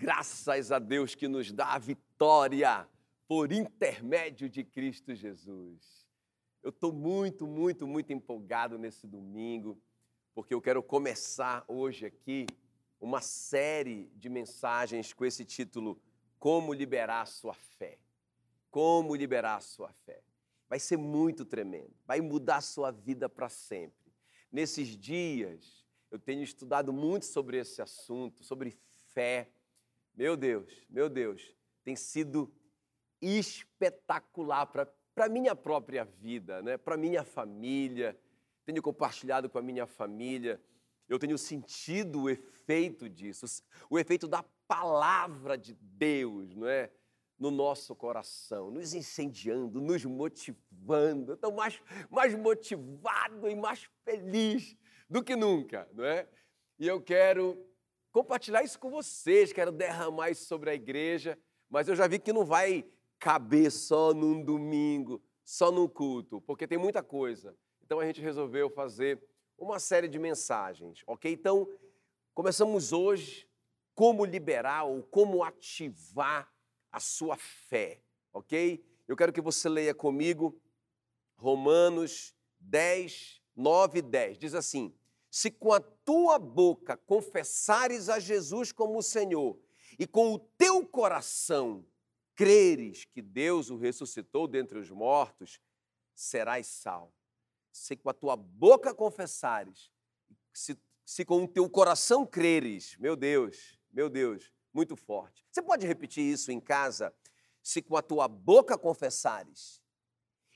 Graças a Deus que nos dá a vitória por intermédio de Cristo Jesus. Eu estou muito, muito, muito empolgado nesse domingo, porque eu quero começar hoje aqui uma série de mensagens com esse título Como Liberar Sua Fé. Como liberar a sua fé. Vai ser muito tremendo, vai mudar a sua vida para sempre. Nesses dias, eu tenho estudado muito sobre esse assunto, sobre fé. Meu Deus, meu Deus, tem sido espetacular para a minha própria vida, né? para a minha família. Tenho compartilhado com a minha família. Eu tenho sentido o efeito disso, o efeito da palavra de Deus, não é? No nosso coração, nos incendiando, nos motivando. Estou mais, mais motivado e mais feliz do que nunca, não é? E eu quero compartilhar isso com vocês, quero derramar isso sobre a igreja, mas eu já vi que não vai caber só num domingo, só num culto, porque tem muita coisa. Então a gente resolveu fazer uma série de mensagens, ok? Então, começamos hoje como liberar ou como ativar a sua fé, ok? Eu quero que você leia comigo Romanos 10, 9 e 10. Diz assim: Se com a tua boca confessares a Jesus como Senhor e com o teu coração creres que Deus o ressuscitou dentre os mortos, serás salvo. Se com a tua boca confessares, se, se com o teu coração creres, meu Deus, meu Deus, muito forte. Você pode repetir isso em casa? Se com a tua boca confessares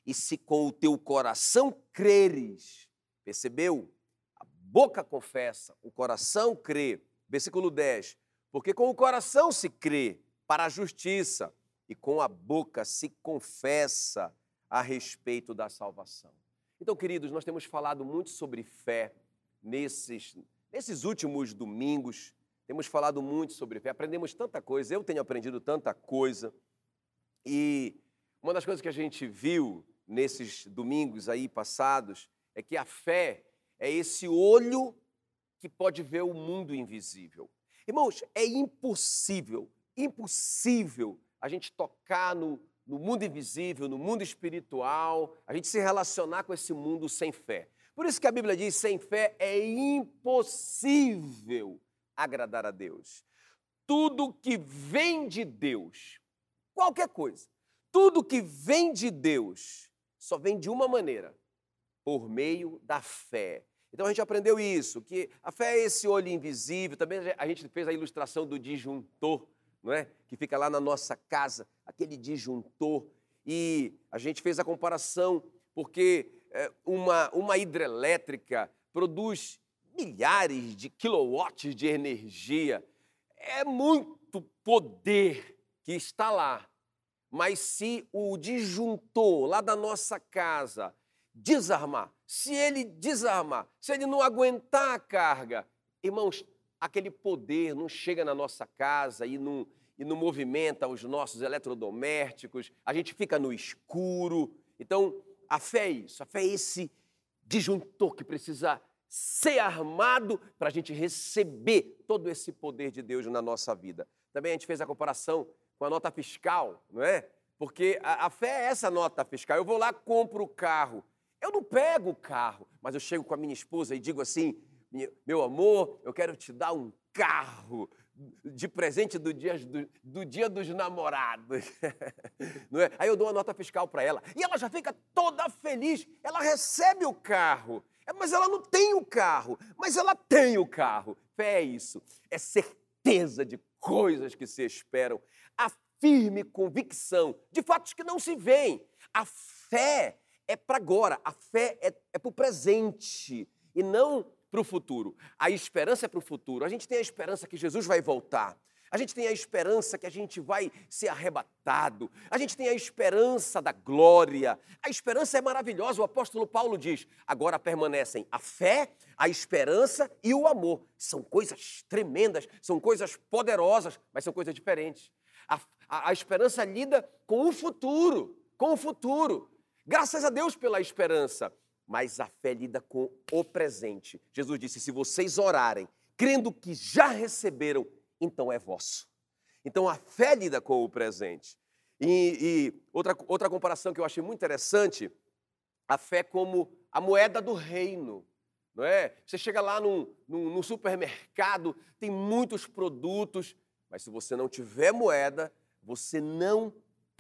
e se com o teu coração creres, percebeu? Boca confessa, o coração crê. Versículo 10. Porque com o coração se crê para a justiça e com a boca se confessa a respeito da salvação. Então, queridos, nós temos falado muito sobre fé nesses, nesses últimos domingos. Temos falado muito sobre fé, aprendemos tanta coisa, eu tenho aprendido tanta coisa. E uma das coisas que a gente viu nesses domingos aí passados é que a fé é esse olho que pode ver o mundo invisível. Irmãos, é impossível, impossível a gente tocar no, no mundo invisível, no mundo espiritual, a gente se relacionar com esse mundo sem fé. Por isso que a Bíblia diz: sem fé é impossível agradar a Deus. Tudo que vem de Deus, qualquer coisa, tudo que vem de Deus, só vem de uma maneira: por meio da fé. Então a gente aprendeu isso, que a fé é esse olho invisível. Também a gente fez a ilustração do disjuntor não é? Que fica lá na nossa casa, aquele disjuntor. E a gente fez a comparação porque é, uma, uma hidrelétrica produz milhares de quilowatts de energia. É muito poder que está lá. Mas se o disjuntor lá da nossa casa desarmar, se ele desarmar, se ele não aguentar a carga, irmãos, aquele poder não chega na nossa casa e não, e não movimenta os nossos eletrodomésticos, a gente fica no escuro. Então, a fé é isso, a fé é esse disjuntor que precisa ser armado para a gente receber todo esse poder de Deus na nossa vida. Também a gente fez a comparação com a nota fiscal, não é? Porque a, a fé é essa nota fiscal. Eu vou lá, compro o carro. Eu não pego o carro, mas eu chego com a minha esposa e digo assim: meu amor, eu quero te dar um carro de presente do dia, do, do dia dos namorados. É? Aí eu dou uma nota fiscal para ela. E ela já fica toda feliz. Ela recebe o carro. É, mas ela não tem o carro. Mas ela tem o carro. Fé é isso. É certeza de coisas que se esperam. A firme convicção de fatos que não se veem. A fé é para agora. A fé é, é para o presente. E não para o futuro. A esperança é para o futuro. A gente tem a esperança que Jesus vai voltar. A gente tem a esperança que a gente vai ser arrebatado. A gente tem a esperança da glória. A esperança é maravilhosa. O apóstolo Paulo diz: agora permanecem a fé, a esperança e o amor. São coisas tremendas, são coisas poderosas, mas são coisas diferentes. A, a, a esperança lida com o futuro, com o futuro. Graças a Deus pela esperança mas a fé lida com o presente. Jesus disse: se vocês orarem, crendo que já receberam, então é vosso. Então a fé lida com o presente. E, e, outra, outra comparação que eu achei muito interessante, a fé como a moeda do reino. Não é? Você chega lá num, num, num supermercado, tem muitos produtos, mas se você não tiver moeda, você não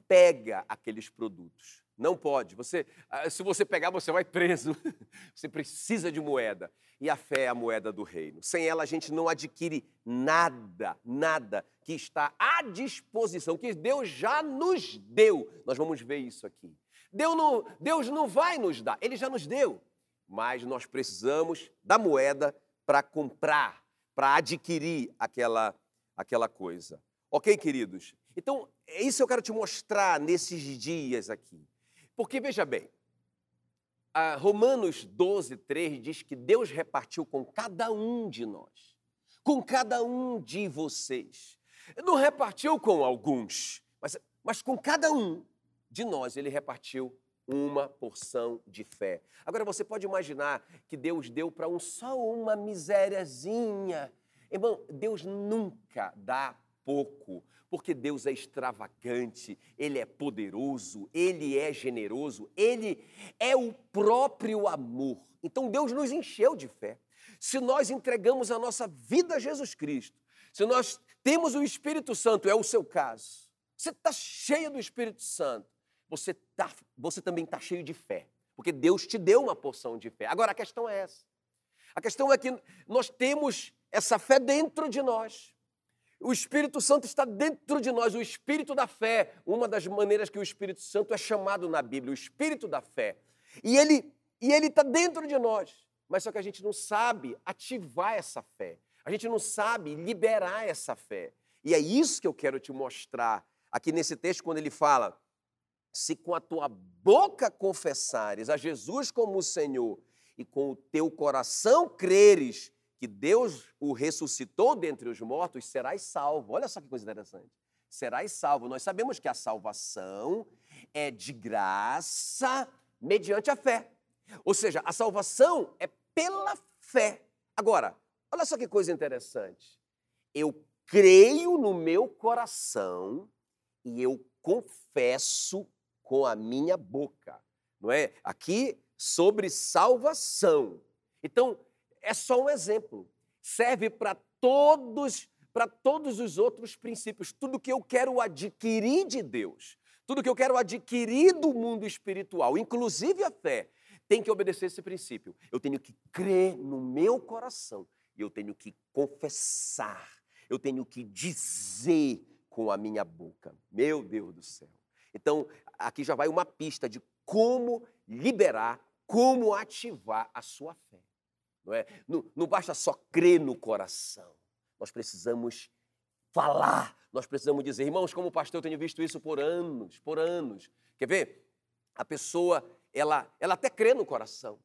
pega aqueles produtos. Não pode. Você, ah, se você pegar, você vai preso. Você precisa de moeda. E a fé é a moeda do reino. Sem ela, a gente não adquire nada, nada que está à disposição, que Deus já nos deu. Nós vamos ver isso aqui. Deus não, Deus não vai nos dar, Ele já nos deu. Mas nós precisamos da moeda para comprar, para adquirir aquela, aquela coisa. Ok, queridos? Então, é isso eu quero te mostrar nesses dias aqui. Porque, veja bem, Romanos 12, 3 diz que Deus repartiu com cada um de nós, com cada um de vocês. Não repartiu com alguns, mas, mas com cada um de nós ele repartiu uma porção de fé. Agora você pode imaginar que Deus deu para um só uma misériazinha. Irmão, Deus nunca dá pouco porque Deus é extravagante, Ele é poderoso, Ele é generoso, Ele é o próprio amor. Então Deus nos encheu de fé. Se nós entregamos a nossa vida a Jesus Cristo, se nós temos o Espírito Santo, é o seu caso, você está cheio do Espírito Santo, você, tá, você também está cheio de fé, porque Deus te deu uma porção de fé. Agora a questão é essa. A questão é que nós temos essa fé dentro de nós. O Espírito Santo está dentro de nós, o Espírito da fé, uma das maneiras que o Espírito Santo é chamado na Bíblia, o Espírito da fé. E ele e ele está dentro de nós, mas só que a gente não sabe ativar essa fé, a gente não sabe liberar essa fé. E é isso que eu quero te mostrar aqui nesse texto, quando ele fala: se com a tua boca confessares a Jesus como o Senhor e com o teu coração creres que Deus o ressuscitou dentre os mortos, serás salvo. Olha só que coisa interessante. Serás salvo. Nós sabemos que a salvação é de graça mediante a fé. Ou seja, a salvação é pela fé. Agora, olha só que coisa interessante. Eu creio no meu coração e eu confesso com a minha boca. Não é? Aqui sobre salvação. Então, é só um exemplo. Serve para todos, para todos os outros princípios. Tudo que eu quero adquirir de Deus, tudo que eu quero adquirir do mundo espiritual, inclusive a fé, tem que obedecer esse princípio. Eu tenho que crer no meu coração e eu tenho que confessar, eu tenho que dizer com a minha boca. Meu Deus do céu. Então, aqui já vai uma pista de como liberar, como ativar a sua fé. Não, é? não, não basta só crer no coração. Nós precisamos falar, nós precisamos dizer, irmãos, como pastor, eu tenho visto isso por anos, por anos. Quer ver? A pessoa, ela, ela até crê no coração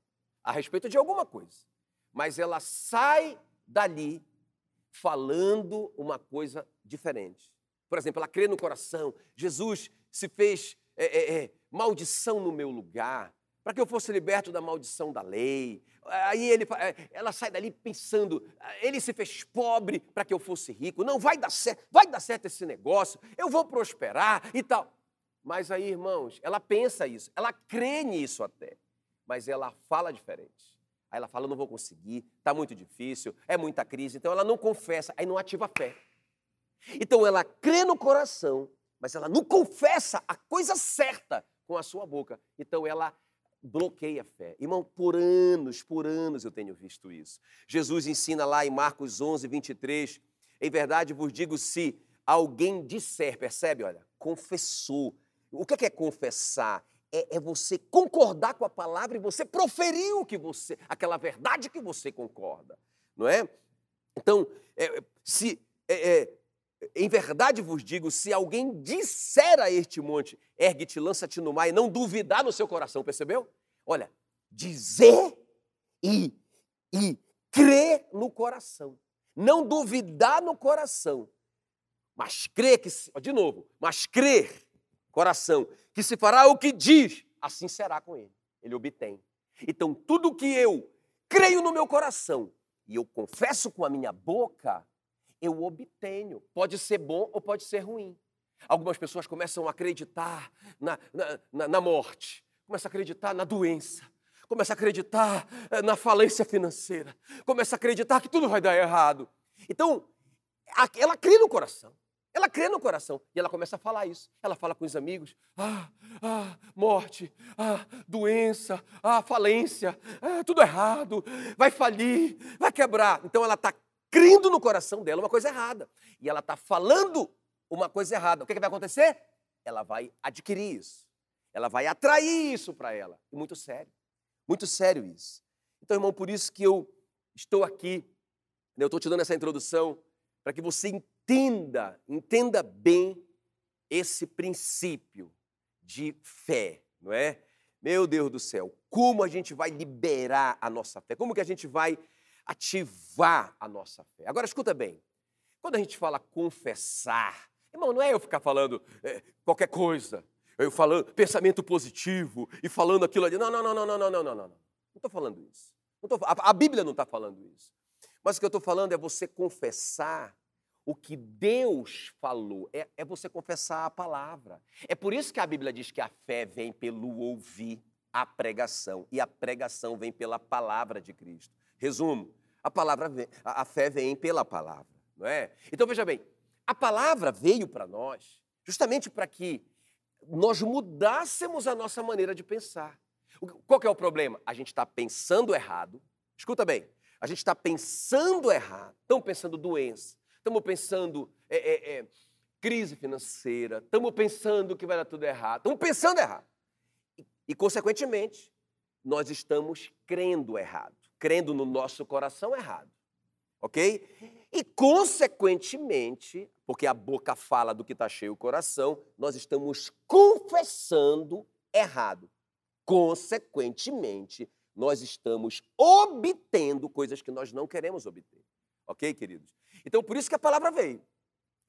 a respeito de alguma coisa, mas ela sai dali falando uma coisa diferente. Por exemplo, ela crê no coração, Jesus se fez é, é, é, maldição no meu lugar, para que eu fosse liberto da maldição da lei. Aí ele, é, ela sai dali pensando, ele se fez pobre para que eu fosse rico. Não, vai dar certo, vai dar certo esse negócio, eu vou prosperar e tal. Mas aí, irmãos, ela pensa isso, ela crê nisso até, mas ela fala diferente. Aí ela fala, não vou conseguir, está muito difícil, é muita crise. Então ela não confessa, aí não ativa a fé. Então ela crê no coração, mas ela não confessa a coisa certa com a sua boca. Então ela bloqueia a fé. Irmão, por anos, por anos eu tenho visto isso. Jesus ensina lá em Marcos 11, 23, em verdade vos digo, se alguém disser, percebe, olha, confessou. O que é, é confessar? É, é, você concordar com a palavra e você proferir o que você, aquela verdade que você concorda, não é? Então, é, se é, é em verdade vos digo, se alguém disser a este monte, ergue-te, lança-te no mar e não duvidar no seu coração, percebeu? Olha, dizer e, e crer no coração. Não duvidar no coração, mas crer que, de novo, mas crer, coração, que se fará o que diz, assim será com ele. Ele obtém. Então, tudo que eu creio no meu coração e eu confesso com a minha boca, eu obtenho. Pode ser bom ou pode ser ruim. Algumas pessoas começam a acreditar na, na, na, na morte, começam a acreditar na doença, começam a acreditar eh, na falência financeira, começam a acreditar que tudo vai dar errado. Então, ela crê no coração. Ela crê no coração e ela começa a falar isso. Ela fala com os amigos: ah, ah morte, ah, doença, ah, falência, ah, tudo errado, vai falir, vai quebrar. Então ela está crendo no coração dela uma coisa errada e ela está falando uma coisa errada. O que, que vai acontecer? Ela vai adquirir isso, ela vai atrair isso para ela. Muito sério, muito sério isso. Então, irmão, por isso que eu estou aqui, né, eu estou te dando essa introdução para que você entenda, entenda bem esse princípio de fé, não é? Meu Deus do céu, como a gente vai liberar a nossa fé? Como que a gente vai ativar a nossa fé? Agora escuta bem. Quando a gente fala confessar, irmão, não é eu ficar falando é, qualquer coisa, eu falando pensamento positivo e falando aquilo ali. Não, não, não, não, não, não, não, não, não. Não estou falando isso. Não tô, a, a Bíblia não está falando isso. Mas o que eu estou falando é você confessar o que Deus falou, é, é, você confessar a palavra. É por isso que a Bíblia diz que a fé vem pelo ouvir a pregação, e a pregação vem pela palavra de Cristo. Resumo, a, palavra a, fé vem pela palavra, não é? Então veja bem, a palavra veio para nós justamente para que nós mudássemos a nossa maneira de pensar. Qual é o problema? A gente está pensando errado. Escuta bem, a gente está pensando errado, estamos pensando doença, estamos pensando é, é, é, crise financeira, estamos pensando que vai dar tudo errado, estamos pensando errado. E, e, consequentemente, nós estamos crendo errado, crendo no nosso coração errado. Ok? E, consequentemente, porque a boca fala do que está cheio o coração, nós estamos confessando errado. Consequentemente, nós estamos obtendo coisas que nós não queremos obter. Ok, queridos? Então, por isso que a palavra veio.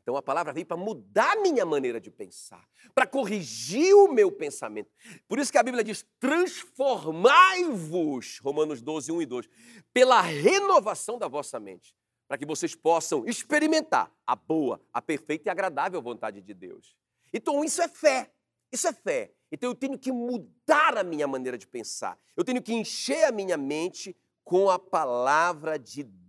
Então, a palavra veio para mudar a minha maneira de pensar, para corrigir o meu pensamento. Por isso que a Bíblia diz: transformai-vos, Romanos 12, 1 e 2, pela renovação da vossa mente, para que vocês possam experimentar a boa, a perfeita e agradável vontade de Deus. Então, isso é fé. Isso é fé. Então eu tenho que mudar a minha maneira de pensar. Eu tenho que encher a minha mente com a palavra de Deus.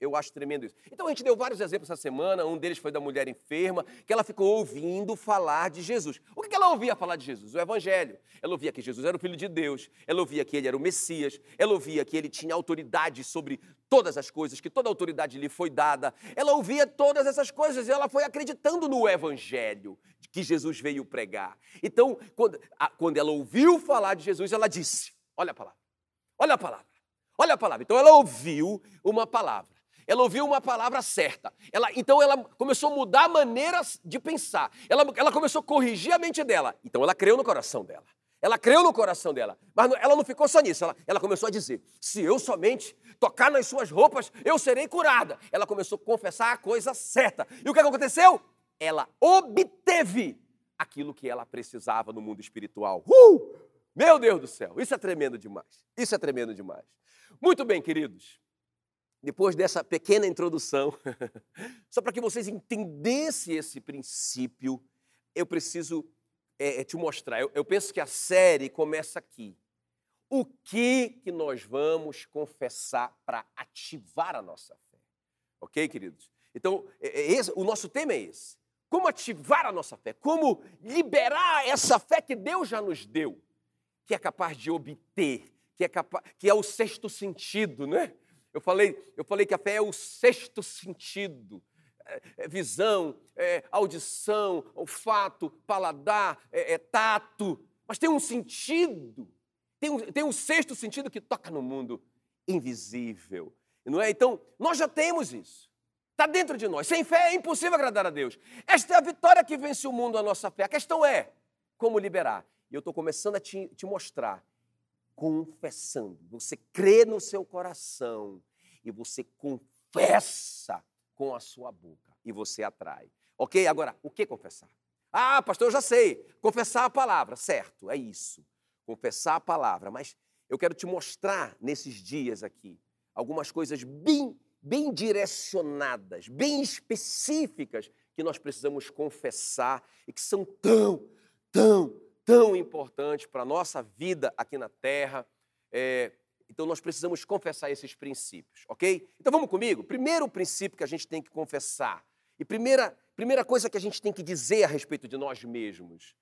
Eu acho tremendo isso. Então a gente deu vários exemplos essa semana. Um deles foi da mulher enferma, que ela ficou ouvindo falar de Jesus. O que ela ouvia falar de Jesus? O Evangelho. Ela ouvia que Jesus era o Filho de Deus. Ela ouvia que ele era o Messias. Ela ouvia que ele tinha autoridade sobre todas as coisas, que toda autoridade lhe foi dada. Ela ouvia todas essas coisas e ela foi acreditando no Evangelho que Jesus veio pregar. Então, quando, quando ela ouviu falar de Jesus, ela disse: Olha a palavra, olha a palavra. Olha a palavra. Então ela ouviu uma palavra. Ela ouviu uma palavra certa. Ela, então ela começou a mudar a maneira de pensar. Ela, ela começou a corrigir a mente dela. Então ela creu no coração dela. Ela creu no coração dela. Mas ela não ficou só nisso. Ela, ela começou a dizer: se eu somente tocar nas suas roupas, eu serei curada. Ela começou a confessar a coisa certa. E o que aconteceu? Ela obteve aquilo que ela precisava no mundo espiritual. Uh! Meu Deus do céu, isso é tremendo demais. Isso é tremendo demais. Muito bem, queridos. Depois dessa pequena introdução, só para que vocês entendessem esse princípio, eu preciso é, é, te mostrar. Eu, eu penso que a série começa aqui. O que que nós vamos confessar para ativar a nossa fé? Ok, queridos? Então, é, é esse, o nosso tema é esse. Como ativar a nossa fé? Como liberar essa fé que Deus já nos deu, que é capaz de obter que é, capaz, que é o sexto sentido, né? Eu falei, eu falei que a fé é o sexto sentido. É, é visão, é audição, olfato, paladar, é, é tato. Mas tem um sentido, tem um, tem um sexto sentido que toca no mundo invisível. Não é? Então, nós já temos isso. Está dentro de nós. Sem fé é impossível agradar a Deus. Esta é a vitória que vence o mundo, a nossa fé. A questão é como liberar. E eu estou começando a te, te mostrar confessando. Você crê no seu coração e você confessa com a sua boca e você atrai. Ok? Agora, o que confessar? Ah, pastor, eu já sei. Confessar a palavra, certo, é isso. Confessar a palavra. Mas eu quero te mostrar nesses dias aqui algumas coisas bem bem direcionadas, bem específicas, que nós precisamos confessar e que são tão, tão, tão importantes para a nossa vida aqui na terra. É, então nós precisamos confessar esses princípios, ok? Então vamos comigo? Primeiro princípio que a gente tem que confessar, e primeira, primeira coisa que a gente tem que dizer a respeito de nós mesmos: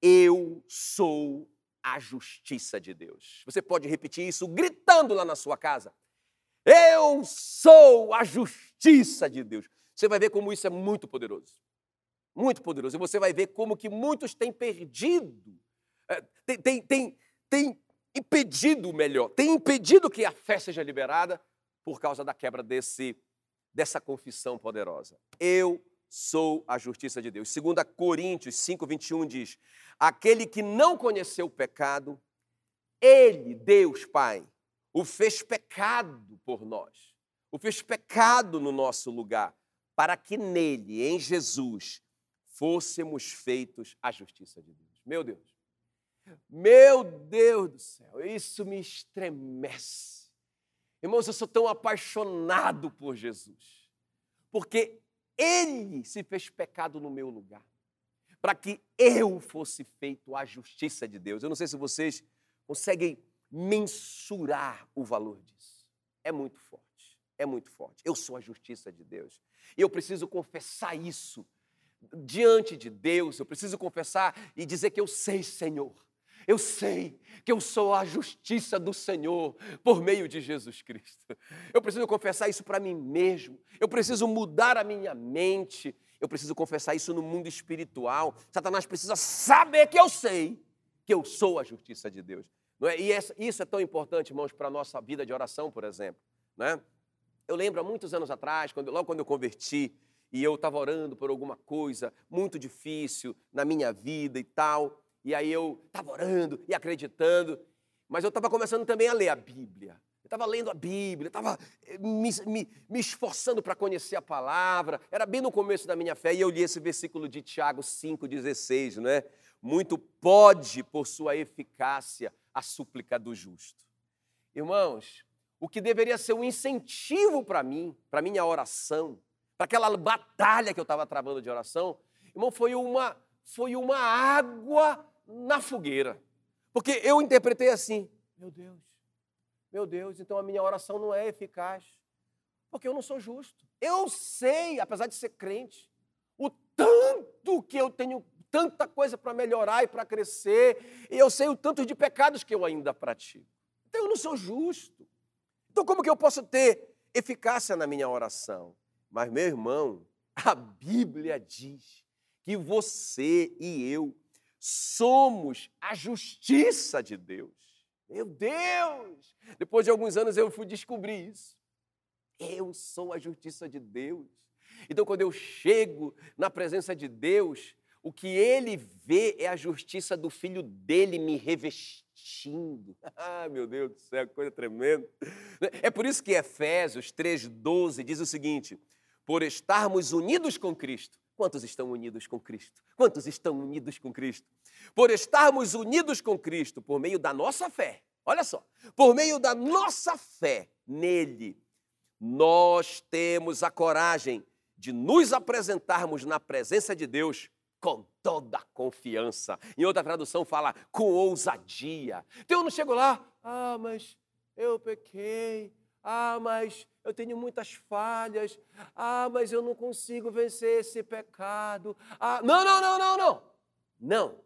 eu sou a justiça de Deus. Você pode repetir isso gritando lá na sua casa. Eu sou a justiça de Deus. Você vai ver como isso é muito poderoso. Muito poderoso. E você vai ver como que muitos têm perdido, é, tem, tem impedido o melhor, tem impedido que a fé seja liberada por causa da quebra desse, dessa confissão poderosa. Eu sou a justiça de Deus. 2 Coríntios 5, 21 diz: Aquele que não conheceu o pecado, ele, Deus Pai, o fez pecado por nós, o fez pecado no nosso lugar, para que nele, em Jesus, fôssemos feitos a justiça de Deus. Meu Deus, meu Deus do céu, isso me estremece. Irmãos, eu sou tão apaixonado por Jesus, porque Ele se fez pecado no meu lugar, para que eu fosse feito a justiça de Deus. Eu não sei se vocês conseguem mensurar o valor disso. É muito forte, é muito forte. Eu sou a justiça de Deus. E eu preciso confessar isso diante de Deus, eu preciso confessar e dizer que eu sei, Senhor. Eu sei que eu sou a justiça do Senhor por meio de Jesus Cristo. Eu preciso confessar isso para mim mesmo. Eu preciso mudar a minha mente. Eu preciso confessar isso no mundo espiritual. Satanás precisa saber que eu sei que eu sou a justiça de Deus. Não é? E isso é tão importante, irmãos, para a nossa vida de oração, por exemplo. Né? Eu lembro há muitos anos atrás, quando, logo quando eu converti, e eu estava orando por alguma coisa muito difícil na minha vida e tal, e aí eu estava orando e acreditando, mas eu estava começando também a ler a Bíblia. Eu estava lendo a Bíblia, estava eh, me, me, me esforçando para conhecer a palavra. Era bem no começo da minha fé e eu li esse versículo de Tiago 5,16, não é? Muito pode, por sua eficácia, a súplica do justo. Irmãos, o que deveria ser um incentivo para mim, para minha oração, para aquela batalha que eu estava travando de oração, irmão, foi uma, foi uma água na fogueira. Porque eu interpretei assim: meu Deus, meu Deus, então a minha oração não é eficaz, porque eu não sou justo. Eu sei, apesar de ser crente, o tanto que eu tenho tanta coisa para melhorar e para crescer, e eu sei o tanto de pecados que eu ainda pratico. Então eu não sou justo. Então como que eu posso ter eficácia na minha oração? Mas meu irmão, a Bíblia diz que você e eu somos a justiça de Deus. Meu Deus! Depois de alguns anos eu fui descobrir isso. Eu sou a justiça de Deus. Então, quando eu chego na presença de Deus, o que ele vê é a justiça do filho dele me revestindo. Ah, meu Deus do céu, coisa tremenda. É por isso que Efésios 3,12 diz o seguinte: por estarmos unidos com Cristo. Quantos estão unidos com Cristo? Quantos estão unidos com Cristo? Por estarmos unidos com Cristo por meio da nossa fé, olha só, por meio da nossa fé nele, nós temos a coragem de nos apresentarmos na presença de Deus com toda a confiança. Em outra tradução fala com ousadia. Então eu não chego lá, ah, mas eu pequei, ah, mas eu tenho muitas falhas, ah, mas eu não consigo vencer esse pecado. Ah, não, não, não, não, não. Não.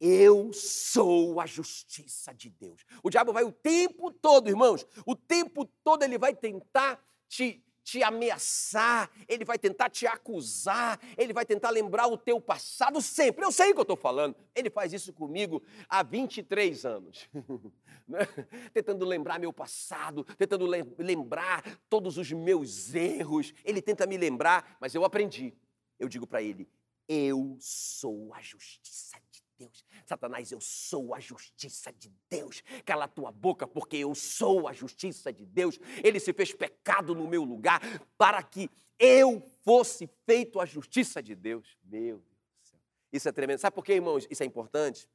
Eu sou a justiça de Deus. O diabo vai o tempo todo, irmãos, o tempo todo ele vai tentar te te ameaçar, ele vai tentar te acusar, ele vai tentar lembrar o teu passado sempre. Eu sei o que eu estou falando. Ele faz isso comigo há 23 anos. Né? tentando lembrar meu passado, tentando lembrar todos os meus erros. Ele tenta me lembrar, mas eu aprendi. Eu digo para ele: eu sou a justiça Deus. Satanás, eu sou a justiça de Deus. Cala a tua boca, porque eu sou a justiça de Deus. Ele se fez pecado no meu lugar para que eu fosse feito a justiça de Deus. Meu Deus do céu. Isso é tremendo. Sabe por quê, irmãos? Isso é importante.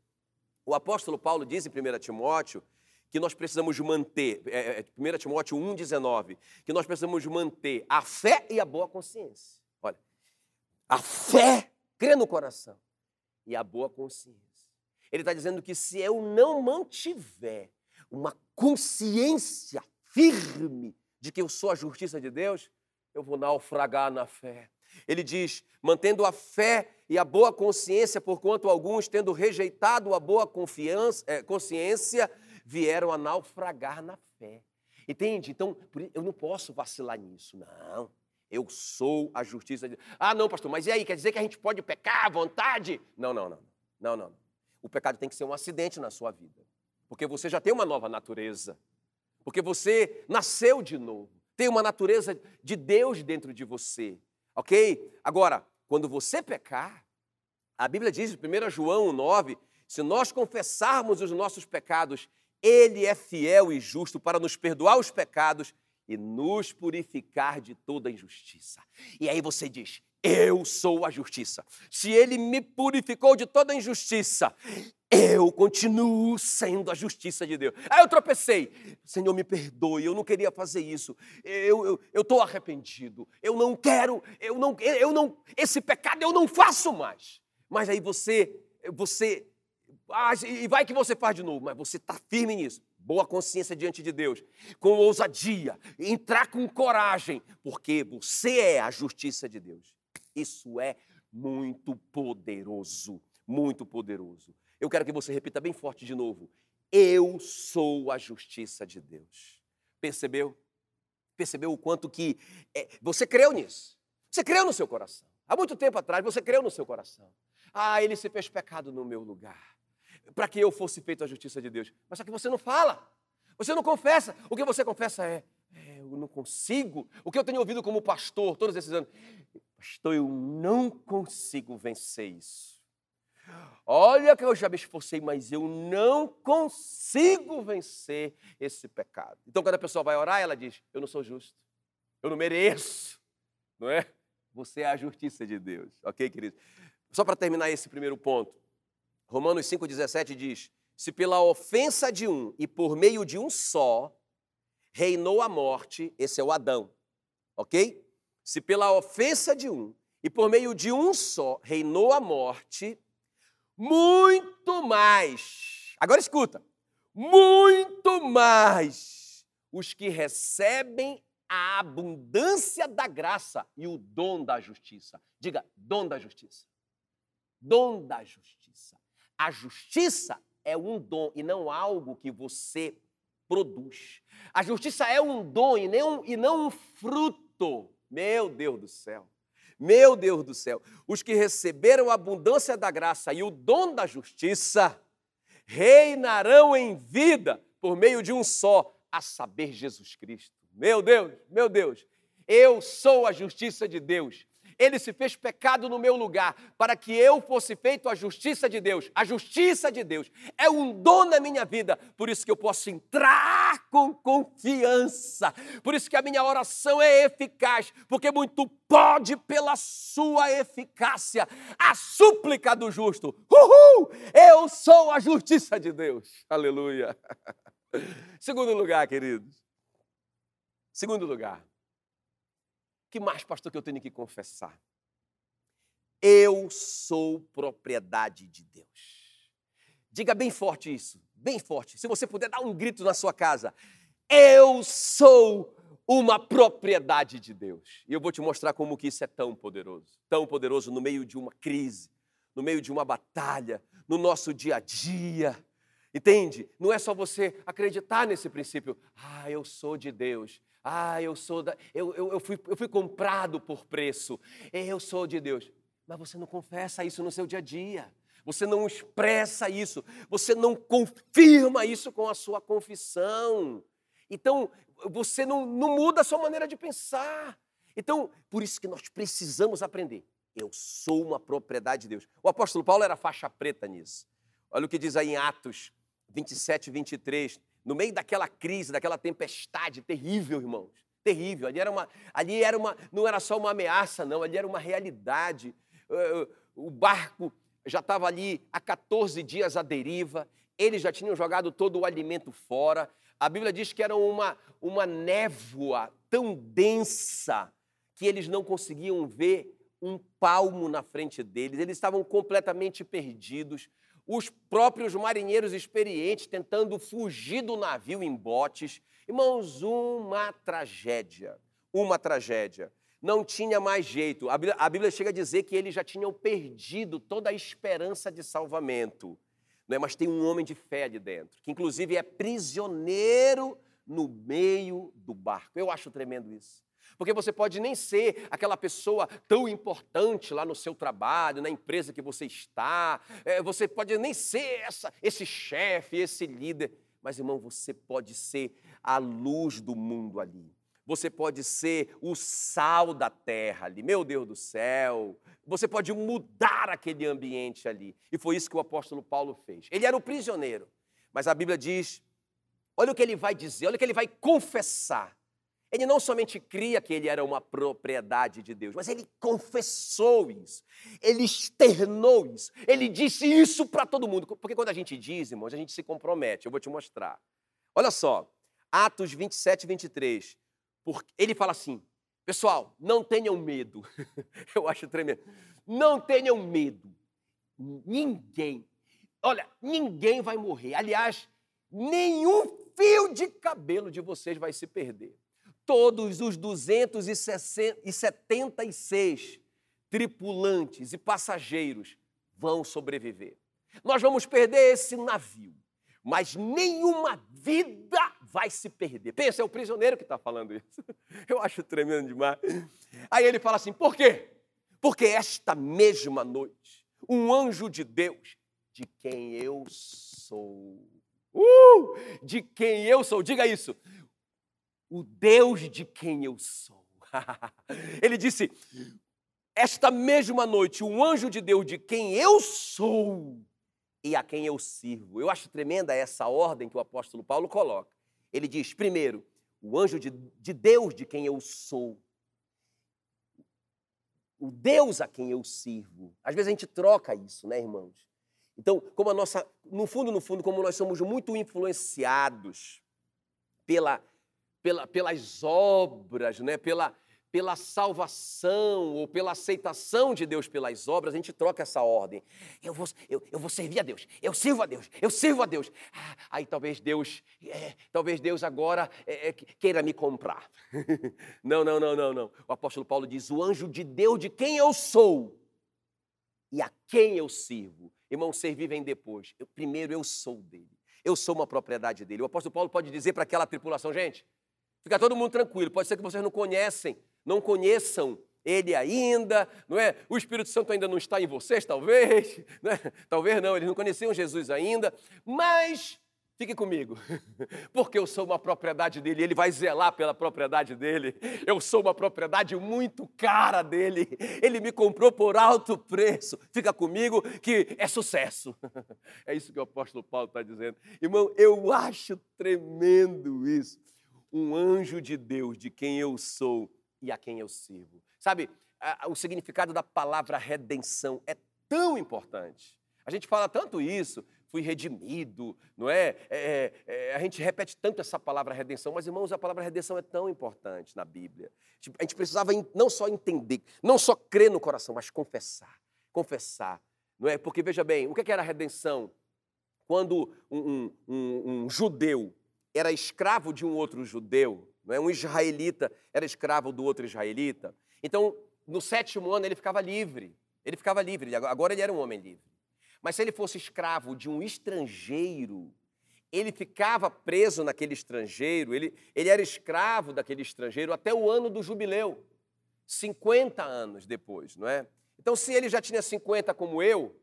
O apóstolo Paulo diz em 1 Timóteo que nós precisamos manter, é, é, 1 Timóteo 1,19, que nós precisamos manter a fé e a boa consciência. Olha, a fé, crê no coração, e a boa consciência. Ele está dizendo que se eu não mantiver uma consciência firme de que eu sou a justiça de Deus, eu vou naufragar na fé. Ele diz: mantendo a fé e a boa consciência, porquanto alguns, tendo rejeitado a boa é, consciência, vieram a naufragar na fé. Entende? Então, eu não posso vacilar nisso, não. Eu sou a justiça de Deus. Ah, não, pastor, mas e aí? Quer dizer que a gente pode pecar à vontade? Não, não, não. Não, não. O pecado tem que ser um acidente na sua vida. Porque você já tem uma nova natureza. Porque você nasceu de novo. Tem uma natureza de Deus dentro de você. Ok? Agora, quando você pecar, a Bíblia diz, em 1 João 9, se nós confessarmos os nossos pecados, Ele é fiel e justo para nos perdoar os pecados e nos purificar de toda injustiça. E aí você diz: Eu sou a justiça. Se Ele me purificou de toda injustiça, eu continuo sendo a justiça de Deus. Aí eu tropecei. Senhor, me perdoe, eu não queria fazer isso. Eu estou arrependido. Eu não quero, eu não, eu não, esse pecado eu não faço mais. Mas aí você, você, ah, e vai que você faz de novo, mas você está firme nisso boa consciência diante de Deus, com ousadia, entrar com coragem, porque você é a justiça de Deus. Isso é muito poderoso, muito poderoso. Eu quero que você repita bem forte de novo. Eu sou a justiça de Deus. Percebeu? Percebeu o quanto que é, você creu nisso? Você creu no seu coração. Há muito tempo atrás você creu no seu coração. Ah, ele se fez pecado no meu lugar para que eu fosse feito a justiça de Deus. Mas só que você não fala, você não confessa. O que você confessa é, é, eu não consigo. O que eu tenho ouvido como pastor todos esses anos, pastor, eu não consigo vencer isso. Olha que eu já me esforcei, mas eu não consigo vencer esse pecado. Então, quando a pessoa vai orar, ela diz: Eu não sou justo, eu não mereço, não é? Você é a justiça de Deus, ok, querido? Só para terminar esse primeiro ponto, Romanos 5,17 diz: Se pela ofensa de um e por meio de um só reinou a morte, esse é o Adão, ok? Se pela ofensa de um e por meio de um só reinou a morte, muito mais, agora escuta, muito mais os que recebem a abundância da graça e o dom da justiça. Diga, dom da justiça. Dom da justiça. A justiça é um dom e não algo que você produz. A justiça é um dom e não, e não um fruto. Meu Deus do céu. Meu Deus do céu. Os que receberam a abundância da graça e o dom da justiça reinarão em vida por meio de um só, a saber, Jesus Cristo. Meu Deus, meu Deus. Eu sou a justiça de Deus. Ele se fez pecado no meu lugar, para que eu fosse feito a justiça de Deus. A justiça de Deus é um dom na minha vida, por isso que eu posso entrar com confiança. Por isso que a minha oração é eficaz, porque muito pode pela sua eficácia. A súplica do justo. Uhul! Eu sou a justiça de Deus. Aleluia. Segundo lugar, queridos. Segundo lugar que mais, pastor, que eu tenho que confessar? Eu sou propriedade de Deus. Diga bem forte isso, bem forte. Se você puder dar um grito na sua casa, eu sou uma propriedade de Deus. E eu vou te mostrar como que isso é tão poderoso, tão poderoso no meio de uma crise, no meio de uma batalha, no nosso dia a dia. Entende? Não é só você acreditar nesse princípio. Ah, eu sou de Deus. Ah, eu sou da. Eu, eu, eu, fui, eu fui comprado por preço. Eu sou de Deus. Mas você não confessa isso no seu dia a dia. Você não expressa isso. Você não confirma isso com a sua confissão. Então, você não, não muda a sua maneira de pensar. Então, por isso que nós precisamos aprender. Eu sou uma propriedade de Deus. O apóstolo Paulo era faixa preta nisso. Olha o que diz aí em Atos 27, 23 no meio daquela crise, daquela tempestade terrível, irmãos. Terrível. Ali era uma, ali era uma, não era só uma ameaça, não, ali era uma realidade. O barco já estava ali há 14 dias à deriva. eles já tinham jogado todo o alimento fora. A Bíblia diz que era uma, uma névoa tão densa que eles não conseguiam ver um palmo na frente deles, eles estavam completamente perdidos. Os próprios marinheiros experientes tentando fugir do navio em botes. Irmãos, uma tragédia, uma tragédia. Não tinha mais jeito. A Bíblia, chega a dizer que eles já tinham perdido toda a esperança de salvamento. Não é? Mas tem um homem de fé ali dentro, que inclusive é prisioneiro no meio do barco. Eu acho tremendo isso. Porque você pode nem ser aquela pessoa tão importante lá no seu trabalho, na empresa que você está, é, você pode nem ser essa, esse chefe, esse líder, mas irmão, você pode ser a luz do mundo ali. Você pode ser o sal da terra ali, meu Deus do céu. Você pode mudar aquele ambiente ali. E foi isso que o apóstolo Paulo fez. Ele era o prisioneiro, mas a Bíblia diz: olha o que ele vai dizer, olha o que ele vai confessar. Ele não somente cria que ele era uma propriedade de Deus, mas ele confessou isso, ele externou isso, ele disse isso para todo mundo. Porque quando a gente diz, irmãos, a gente se compromete. Eu vou te mostrar. Olha só, Atos 27, 23. Ele fala assim: pessoal, não tenham medo. Eu acho tremendo. Não tenham medo. Ninguém, olha, ninguém vai morrer. Aliás, nenhum fio de cabelo de vocês vai se perder todos os 276 tripulantes e passageiros vão sobreviver. Nós vamos perder esse navio, mas nenhuma vida vai se perder. Pensa, é o prisioneiro que está falando isso. Eu acho tremendo demais. Aí ele fala assim: por quê? Porque esta mesma noite, um anjo de Deus, de quem eu sou, uh, de quem eu sou, diga isso, o Deus de quem eu sou. Ele disse: Esta mesma noite, um anjo de Deus de quem eu sou e a quem eu sirvo. Eu acho tremenda essa ordem que o apóstolo Paulo coloca. Ele diz: primeiro, o anjo de, de Deus de quem eu sou. O Deus a quem eu sirvo. Às vezes a gente troca isso, né, irmãos? Então, como a nossa, no fundo, no fundo, como nós somos muito influenciados pela pela, pelas obras, né? pela, pela salvação ou pela aceitação de Deus pelas obras, a gente troca essa ordem. Eu vou, eu, eu vou servir a Deus, eu sirvo a Deus, eu sirvo a Deus. Ah, aí talvez Deus, é, talvez Deus agora é, é, queira me comprar. não, não, não, não, não. O apóstolo Paulo diz: o anjo de Deus de quem eu sou e a quem eu sirvo. Irmão, servir vem depois. Eu, primeiro eu sou dele. Eu sou uma propriedade dele. O apóstolo Paulo pode dizer para aquela tripulação, gente, Fica todo mundo tranquilo. Pode ser que vocês não conhecem, não conheçam ele ainda, não é? O Espírito Santo ainda não está em vocês, talvez, não é? talvez não, eles não conheciam Jesus ainda, mas fique comigo, porque eu sou uma propriedade dele, ele vai zelar pela propriedade dele. Eu sou uma propriedade muito cara dele. Ele me comprou por alto preço. Fica comigo que é sucesso. É isso que o apóstolo Paulo está dizendo. Irmão, eu acho tremendo isso um anjo de Deus, de quem eu sou e a quem eu sirvo. Sabe, o significado da palavra redenção é tão importante. A gente fala tanto isso, fui redimido, não é? É, é? A gente repete tanto essa palavra redenção, mas irmãos, a palavra redenção é tão importante na Bíblia. Tipo, a gente precisava não só entender, não só crer no coração, mas confessar. Confessar, não é? Porque veja bem, o que era a redenção? Quando um, um, um judeu era escravo de um outro judeu, não é? um israelita era escravo do outro israelita. Então, no sétimo ano, ele ficava livre. Ele ficava livre, agora ele era um homem livre. Mas se ele fosse escravo de um estrangeiro, ele ficava preso naquele estrangeiro, ele, ele era escravo daquele estrangeiro até o ano do jubileu, 50 anos depois, não é? Então, se ele já tinha 50 como eu,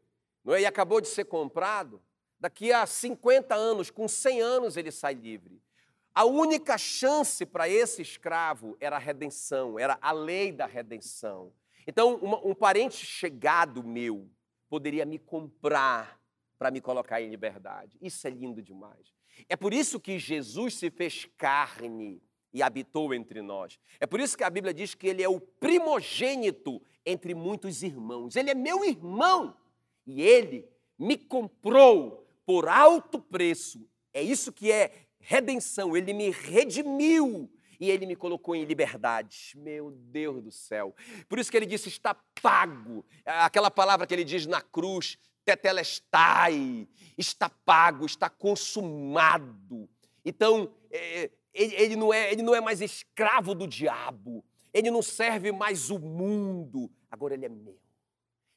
não é? e acabou de ser comprado, Daqui a 50 anos, com 100 anos, ele sai livre. A única chance para esse escravo era a redenção, era a lei da redenção. Então, uma, um parente chegado meu poderia me comprar para me colocar em liberdade. Isso é lindo demais. É por isso que Jesus se fez carne e habitou entre nós. É por isso que a Bíblia diz que ele é o primogênito entre muitos irmãos. Ele é meu irmão e ele me comprou por alto preço. É isso que é redenção. Ele me redimiu e ele me colocou em liberdade. Meu Deus do céu. Por isso que ele disse: está pago. Aquela palavra que ele diz na cruz, tetelestai, está pago, está consumado. Então, é, ele, não é, ele não é mais escravo do diabo, ele não serve mais o mundo, agora ele é meu.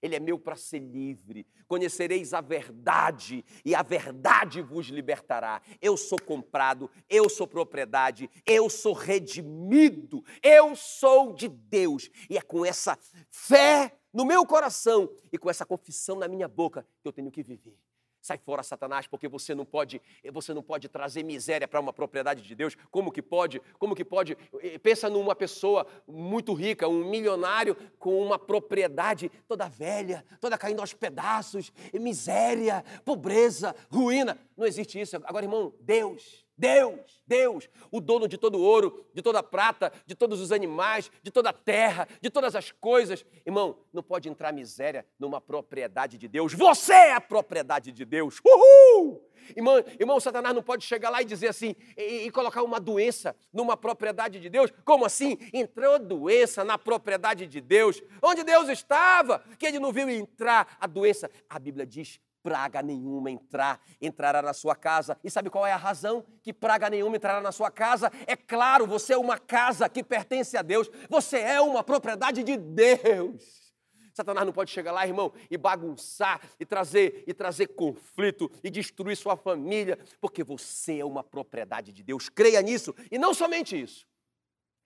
Ele é meu para ser livre. Conhecereis a verdade e a verdade vos libertará. Eu sou comprado, eu sou propriedade, eu sou redimido, eu sou de Deus. E é com essa fé no meu coração e com essa confissão na minha boca que eu tenho que viver. Sai fora, Satanás, porque você não pode, você não pode trazer miséria para uma propriedade de Deus. Como que pode? Como que pode? Pensa numa pessoa muito rica, um milionário com uma propriedade toda velha, toda caindo aos pedaços, miséria, pobreza, ruína. Não existe isso. Agora, irmão, Deus Deus, Deus, o dono de todo ouro, de toda a prata, de todos os animais, de toda a terra, de todas as coisas. Irmão, não pode entrar miséria numa propriedade de Deus. Você é a propriedade de Deus. Uhul! Irmão, irmão, Satanás não pode chegar lá e dizer assim, e, e, colocar uma doença numa propriedade de Deus. Como assim? Entrou doença na propriedade de Deus. Onde Deus estava, que ele não viu entrar a doença. A Bíblia diz praga nenhuma entrar, entrará na sua casa. E sabe qual é a razão que praga nenhuma entrará na sua casa? É claro, você é uma casa que pertence a Deus. Você é uma propriedade de Deus. Satanás não pode chegar lá, irmão, e bagunçar e trazer e trazer conflito e destruir sua família, porque você é uma propriedade de Deus. Creia nisso e não somente isso.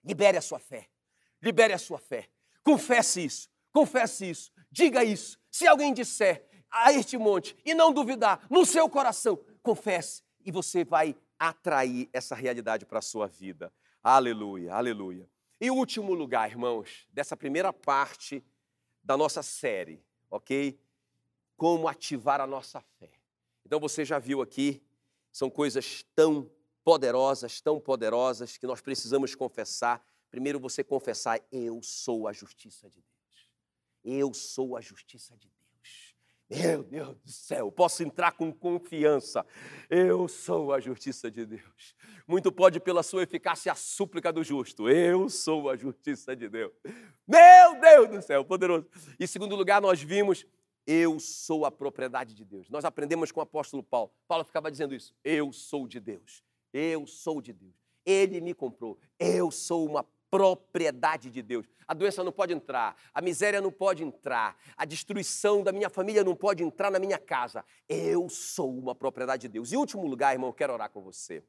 Libere a sua fé. Libere a sua fé. Confesse isso. Confesse isso. Diga isso. Se alguém disser, a este monte e não duvidar no seu coração, confesse e você vai atrair essa realidade para a sua vida. Aleluia, aleluia. E último lugar, irmãos, dessa primeira parte da nossa série, ok? Como ativar a nossa fé. Então você já viu aqui, são coisas tão poderosas, tão poderosas, que nós precisamos confessar. Primeiro você confessar: Eu sou a justiça de Deus. Eu sou a justiça de Deus. Meu Deus do céu, posso entrar com confiança. Eu sou a justiça de Deus. Muito pode pela sua eficácia a súplica do justo. Eu sou a justiça de Deus. Meu Deus do céu, poderoso. Em segundo lugar, nós vimos eu sou a propriedade de Deus. Nós aprendemos com o apóstolo Paulo. Paulo ficava dizendo isso. Eu sou de Deus. Eu sou de Deus. Ele me comprou. Eu sou uma propriedade de Deus. A doença não pode entrar, a miséria não pode entrar, a destruição da minha família não pode entrar na minha casa. Eu sou uma propriedade de Deus. E último lugar, irmão, eu quero orar com você.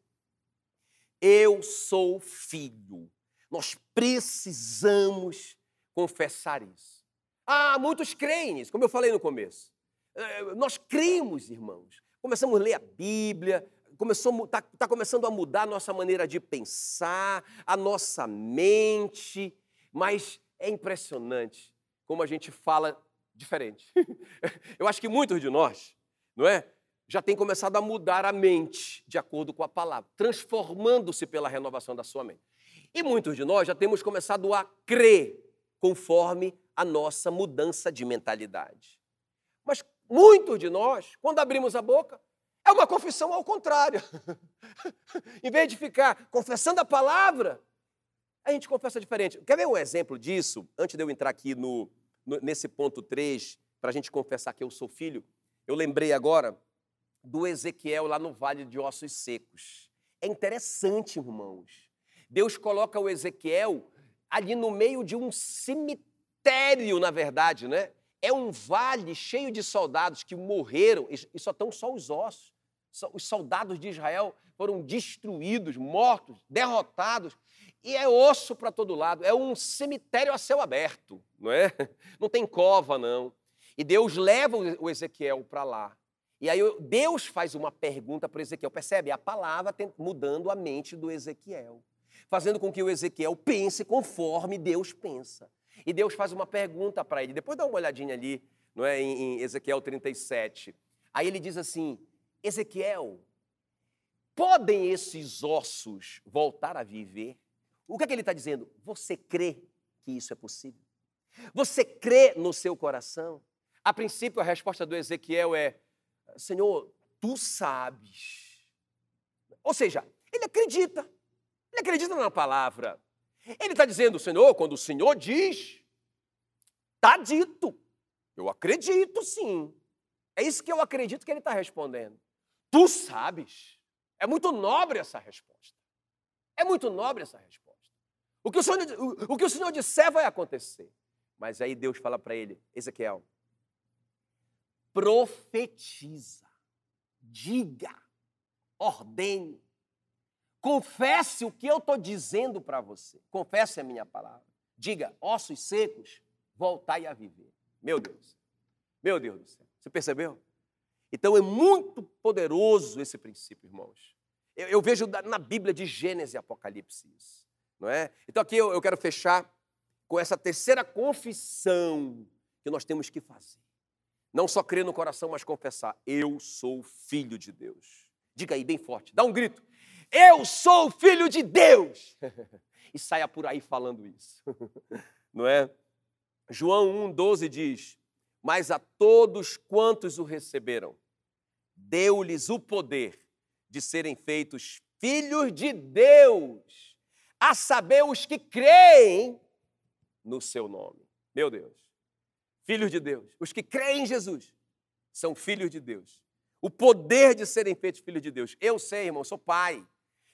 Eu sou filho. Nós precisamos confessar isso. Ah, muitos creem nisso, como eu falei no começo. Eh, nós cremos, irmãos. Começamos a ler a Bíblia, começou está tá começando a mudar a nossa maneira de pensar, a nossa mente, mas é impressionante como a gente fala diferente. Eu acho que muitos de nós, não é? Já tem começado a mudar a mente de acordo com a palavra, transformando-se pela renovação da sua mente. E muitos de nós já temos começado a crer conforme a nossa mudança de mentalidade. Mas muitos de nós, quando abrimos a boca, é uma confissão ao contrário. em vez de ficar confessando a palavra, a gente confessa diferente. Quer ver um exemplo disso? Antes de eu entrar aqui no, no nesse ponto 3, para a gente confessar que eu sou filho, eu lembrei agora do Ezequiel lá no Vale de Ossos Secos. É interessante, irmãos. Deus coloca o Ezequiel ali no meio de um cemitério, na verdade, né? É um vale cheio de soldados que morreram e só estão só os ossos os soldados de Israel foram destruídos, mortos, derrotados, e é osso para todo lado, é um cemitério a céu aberto, não é? Não tem cova, não. E Deus leva o Ezequiel para lá. E aí Deus faz uma pergunta para Ezequiel, percebe? A palavra mudando a mente do Ezequiel, fazendo com que o Ezequiel pense conforme Deus pensa. E Deus faz uma pergunta para ele, depois dá uma olhadinha ali, não é? em Ezequiel 37. Aí ele diz assim: Ezequiel, podem esses ossos voltar a viver? O que é que ele está dizendo? Você crê que isso é possível? Você crê no seu coração? A princípio, a resposta do Ezequiel é: Senhor, tu sabes. Ou seja, ele acredita. Ele acredita na palavra. Ele está dizendo, Senhor, quando o Senhor diz, está dito. Eu acredito sim. É isso que eu acredito que ele está respondendo. Tu sabes. É muito nobre essa resposta. É muito nobre essa resposta. O que o Senhor, o, que o Senhor disser vai acontecer. Mas aí Deus fala para ele, Ezequiel, profetiza, diga, ordene, confesse o que eu estou dizendo para você. Confesse a minha palavra. Diga, ossos secos, voltai a viver. Meu Deus, meu Deus do céu. Você percebeu? Então é muito poderoso esse princípio, irmãos. Eu, eu vejo na Bíblia de Gênesis e Apocalipse isso, não é? Então aqui eu, eu quero fechar com essa terceira confissão que nós temos que fazer. Não só crer no coração, mas confessar: eu sou filho de Deus. Diga aí bem forte, dá um grito. Eu sou filho de Deus. e saia por aí falando isso. Não é? João 1,12 diz: Mas a todos quantos o receberam, deu-lhes o poder de serem feitos filhos de Deus, a saber, os que creem no seu nome. Meu Deus. Filhos de Deus. Os que creem em Jesus são filhos de Deus. O poder de serem feitos filhos de Deus. Eu sei, irmão, sou pai.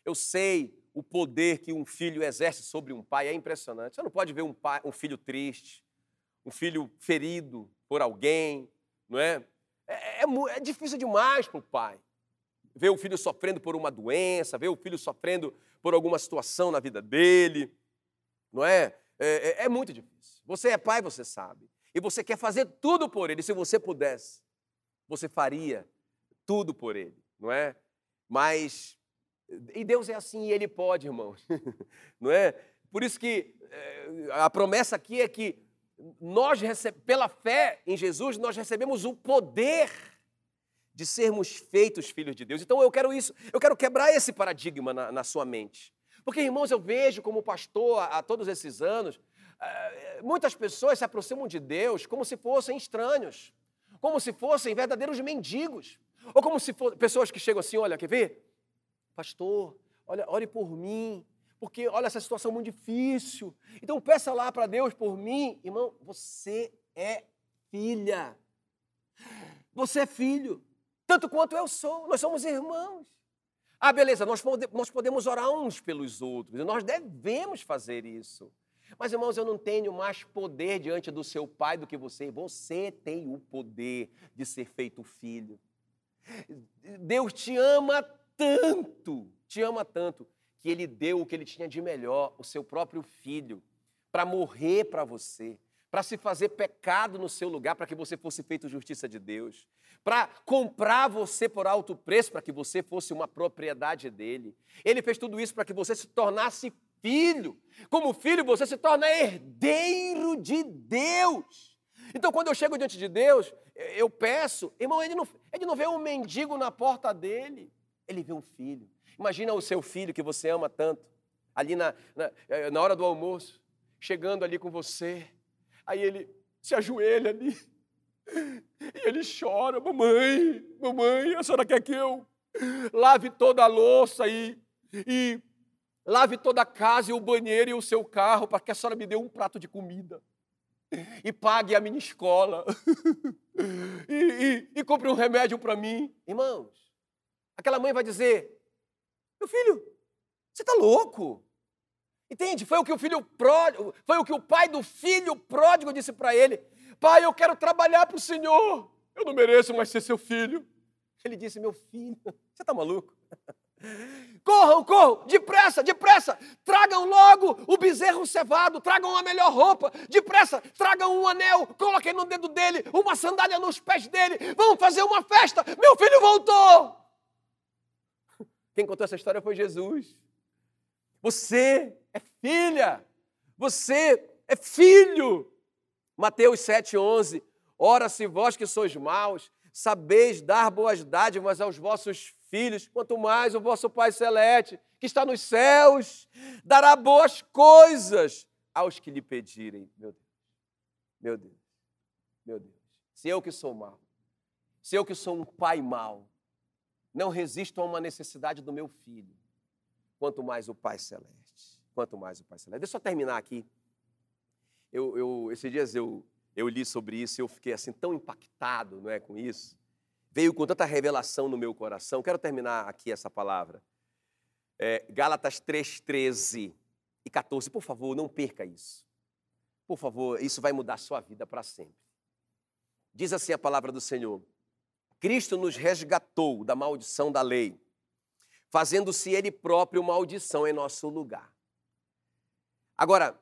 Eu sei o poder que um filho exerce sobre um pai. É impressionante. Você não pode ver um, pai, um filho triste, um filho ferido por alguém, não é? É, é, é difícil demais para o pai. Ver o filho sofrendo por uma doença, ver o filho sofrendo por alguma situação na vida dele, não é? É, é, é muito difícil. Você é pai, você sabe. E você quer fazer tudo por ele. Se você pudesse, você faria tudo por ele, não é? Mas, e Deus é assim e ele pode, irmãos, não é? Por isso que é, a promessa aqui é que nós, pela fé em Jesus, nós recebemos o poder de sermos feitos filhos de Deus. Então eu quero isso, eu quero quebrar esse paradigma na, na sua mente. Porque, irmãos, eu vejo como pastor há todos esses anos, eh, muitas pessoas se aproximam de Deus como se fossem estranhos, como se fossem verdadeiros mendigos, ou como se fossem pessoas que chegam assim: olha, quer ver? Pastor, olha, ore por mim, porque olha essa situação muito difícil. Então peça lá para Deus por mim. Irmão, você é filha. Você é filho, tanto quanto eu sou. Nós somos irmãos. Ah, beleza, nós, nós podemos orar uns pelos outros, nós devemos fazer isso. Mas, irmãos, eu não tenho mais poder diante do seu pai do que você. Você tem o poder de ser feito filho. Deus te ama tanto, te ama tanto, que Ele deu o que Ele tinha de melhor, o seu próprio filho, para morrer para você, para se fazer pecado no seu lugar, para que você fosse feito justiça de Deus, para comprar você por alto preço, para que você fosse uma propriedade dele. Ele fez tudo isso para que você se tornasse filho. Como filho, você se torna herdeiro de Deus. Então, quando eu chego diante de Deus, eu peço, irmão, ele não, ele não vê um mendigo na porta dele, ele vê um filho. Imagina o seu filho que você ama tanto, ali na, na, eh, na hora do almoço, chegando ali com você. Aí ele se ajoelha ali e ele chora: Mamãe, mamãe, a senhora quer que eu lave toda a louça e, e lave toda a casa e o banheiro e o seu carro para que a senhora me dê um prato de comida e pague a minha escola e, e, e compre um remédio para mim. Irmãos, aquela mãe vai dizer: Meu filho, você está louco? Entende? Foi o que o filho pródigo, foi o que o pai do filho pródigo disse para ele: Pai, eu quero trabalhar para o Senhor. Eu não mereço mais ser seu filho. Ele disse: Meu filho, você está maluco? Corram, corram, depressa, depressa, tragam logo o bezerro cevado, tragam a melhor roupa, depressa, tragam um anel, coloquem no dedo dele, uma sandália nos pés dele, vamos fazer uma festa, meu filho voltou. Quem contou essa história foi Jesus. Você é filha, você é filho. Mateus 7,11. Ora, se vós que sois maus, sabeis dar boas dádivas aos vossos filhos, quanto mais o vosso Pai Celeste, que está nos céus, dará boas coisas aos que lhe pedirem. Meu Deus, meu Deus, meu Deus. Se eu que sou mau, se eu que sou um pai mau, não resisto a uma necessidade do meu filho, quanto mais o Pai Celeste. Quanto mais o Pai Celeste. Deixa eu só terminar aqui. Eu, eu, esses dias eu, eu li sobre isso e eu fiquei assim tão impactado não é, com isso. Veio com tanta revelação no meu coração. Quero terminar aqui essa palavra. É, Gálatas 3, 13 e 14. Por favor, não perca isso. Por favor, isso vai mudar a sua vida para sempre. Diz assim a palavra do Senhor: Cristo nos resgatou da maldição da lei, fazendo-se Ele próprio maldição em nosso lugar. Agora,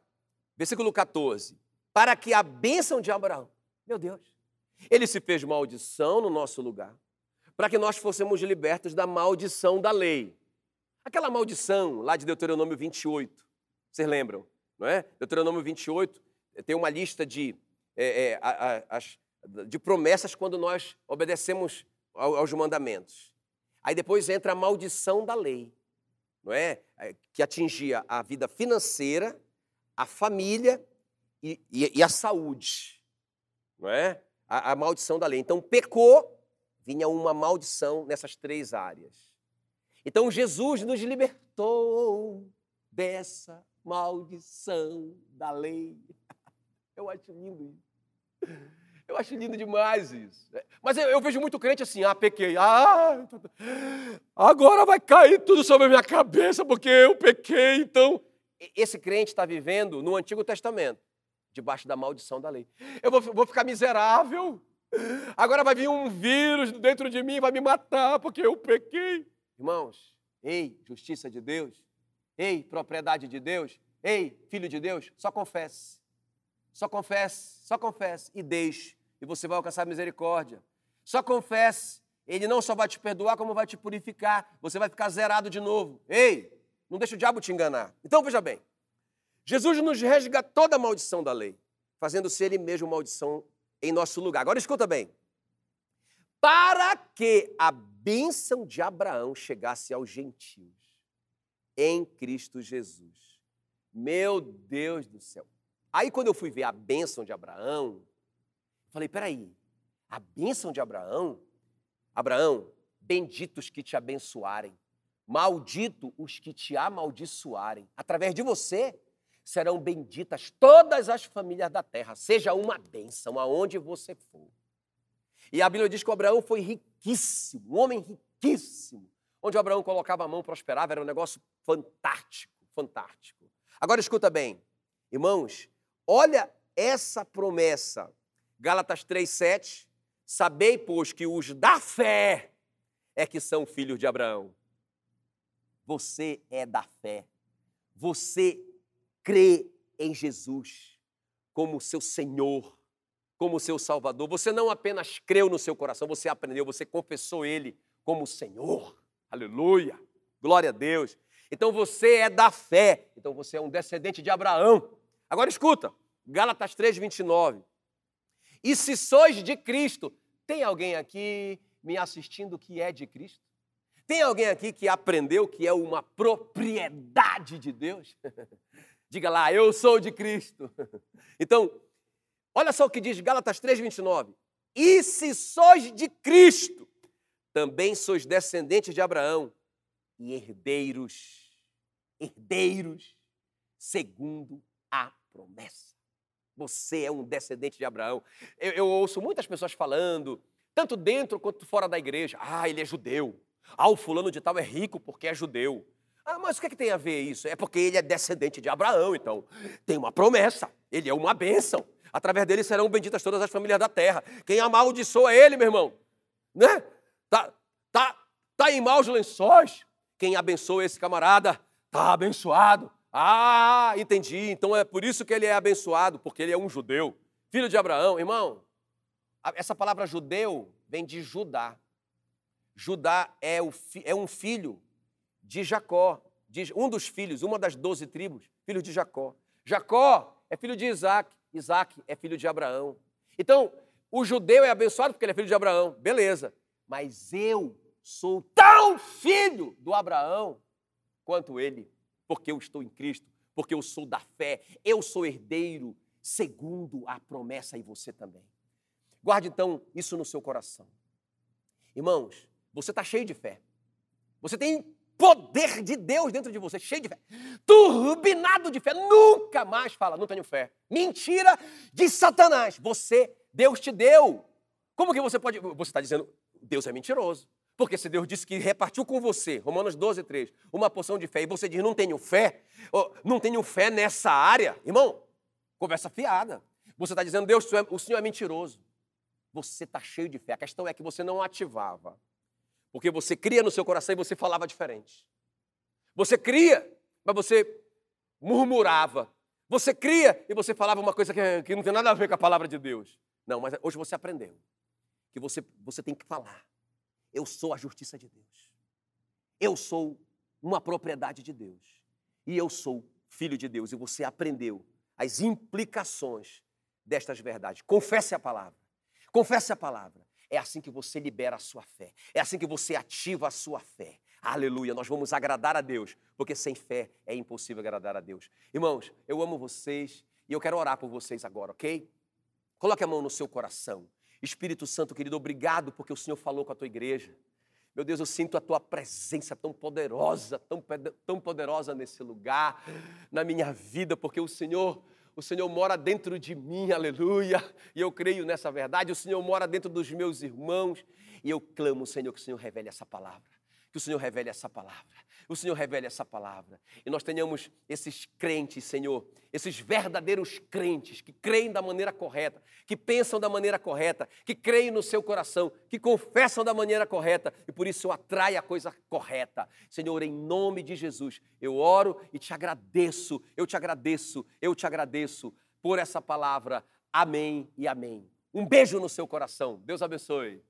versículo 14: Para que a bênção de Abraão, meu Deus, ele se fez maldição no nosso lugar, para que nós fôssemos libertos da maldição da lei. Aquela maldição lá de Deuteronômio 28, vocês lembram, não é? Deuteronômio 28 tem uma lista de, é, é, as, de promessas quando nós obedecemos aos mandamentos. Aí depois entra a maldição da lei, não é? é? Que atingia a vida financeira, a família e, e, e a saúde, não é? A, a maldição da lei. Então pecou, vinha uma maldição nessas três áreas. Então Jesus nos libertou dessa maldição da lei. Eu acho lindo isso. Eu acho lindo demais isso. Mas eu, eu, vejo muito crente assim, ah, pequei, ah, agora vai cair tudo sobre a minha cabeça porque eu pequei, então. Esse crente está vivendo no Antigo Testamento, debaixo da maldição da lei. Eu vou, vou ficar miserável, agora vai vir um vírus dentro de mim vai me matar porque eu pequei. Irmãos, ei, justiça de Deus, ei, propriedade de Deus, ei, filho de Deus, só confesse. Só confesse, só confesse e deixe e você vai alcançar misericórdia. Só confesse, ele não só vai te perdoar, como vai te purificar. Você vai ficar zerado de novo. Ei, não deixa o diabo te enganar. Então veja bem, Jesus nos resgatou da maldição da lei, fazendo-se ele mesmo maldição em nosso lugar. Agora escuta bem. Para que a bênção de Abraão chegasse aos gentios em Cristo Jesus. Meu Deus do céu. Aí quando eu fui ver a bênção de Abraão, Falei, peraí, a bênção de Abraão? Abraão, benditos que te abençoarem, maldito os que te amaldiçoarem. Através de você serão benditas todas as famílias da terra, seja uma bênção aonde você for. E a Bíblia diz que Abraão foi riquíssimo, um homem riquíssimo. Onde Abraão colocava a mão, prosperava, era um negócio fantástico, fantástico. Agora escuta bem, irmãos, olha essa promessa Gálatas 3,7. Sabei, pois, que os da fé é que são filhos de Abraão. Você é da fé. Você crê em Jesus como seu Senhor, como seu Salvador. Você não apenas creu no seu coração, você aprendeu, você confessou Ele como Senhor. Aleluia! Glória a Deus. Então você é da fé. Então você é um descendente de Abraão. Agora escuta, Gálatas 3, 29. E se sois de Cristo, tem alguém aqui me assistindo que é de Cristo? Tem alguém aqui que aprendeu que é uma propriedade de Deus? Diga lá, eu sou de Cristo. Então, olha só o que diz Gálatas 3:29. E se sois de Cristo, também sois descendentes de Abraão e herdeiros, herdeiros segundo a promessa. Você é um descendente de Abraão. Eu, eu, ouço muitas pessoas falando, tanto dentro quanto fora da igreja. Ah, ele é judeu. Ah, o fulano de tal é rico porque é judeu. Ah, mas o que, é que tem a ver isso? É porque ele é descendente de Abraão, então tem uma promessa. Ele é uma bênção. Através dele serão benditas todas as famílias da terra. Quem amaldiçoa ele, meu irmão, né? Tá, tá, tá em maus lençóis. Quem abençoa esse camarada, tá abençoado. Ah, entendi. Então é por isso que ele é abençoado, porque ele é um judeu. Filho de Abraão, irmão. Essa palavra judeu vem de Judá. Judá é, o, é um filho de Jacó, de, um dos filhos, uma das doze tribos, filho de Jacó. Jacó é filho de Isaac, Isaac é filho de Abraão. Então, o judeu é abençoado porque ele é filho de Abraão, beleza. Mas eu sou tão filho do Abraão quanto ele porque eu estou em Cristo, porque eu sou da fé, eu sou herdeiro segundo a promessa e você também. Guarde então isso no seu coração. Irmãos, Você está cheio de fé. Você tem poder de Deus dentro de você, cheio de fé. Turbinado de fé. Nunca mais fala, não tenho fé. Mentira de Satanás. Você, Deus te deu. Como que você pode. Você está dizendo, Deus é mentiroso. Porque se Deus disse que repartiu com você, Romanos 12, 3, uma porção de fé, e você diz, não tenho fé, não tenho fé nessa área, irmão, conversa fiada. Você está dizendo, Deus, o Senhor é mentiroso. Você está cheio de fé. A questão é que você não ativava. Porque você cria no seu coração e você falava diferente. Você cria, mas você murmurava. Você cria e você falava uma coisa que, que não tem nada a ver com a palavra de Deus. Não, mas hoje você aprendeu que você, você tem que falar. Eu sou a justiça de Deus. Eu sou uma propriedade de Deus. E eu sou filho de Deus. E você aprendeu as implicações destas verdades. Confesse a palavra. Confesse a palavra. É assim que você libera a sua fé. É assim que você ativa a sua fé. Aleluia, nós vamos agradar a Deus, porque sem fé é impossível agradar a Deus. Irmãos, eu amo vocês e eu quero orar por vocês agora, ok? Coloque a mão no seu coração. Espírito Santo, querido, obrigado porque o Senhor falou com a tua igreja. Meu Deus, eu sinto a tua presença tão poderosa, tão, tão poderosa nesse lugar, na minha vida, porque o Senhor o Senhor mora dentro de mim, aleluia. E eu creio nessa verdade. O Senhor mora dentro dos meus irmãos. E eu clamo, Senhor, que o Senhor revele essa palavra. Que o Senhor revele essa palavra o Senhor revele essa palavra. E nós tenhamos esses crentes, Senhor, esses verdadeiros crentes que creem da maneira correta, que pensam da maneira correta, que creem no seu coração, que confessam da maneira correta e por isso atrai a coisa correta. Senhor, em nome de Jesus, eu oro e te agradeço, eu te agradeço, eu te agradeço por essa palavra. Amém e amém. Um beijo no seu coração. Deus abençoe.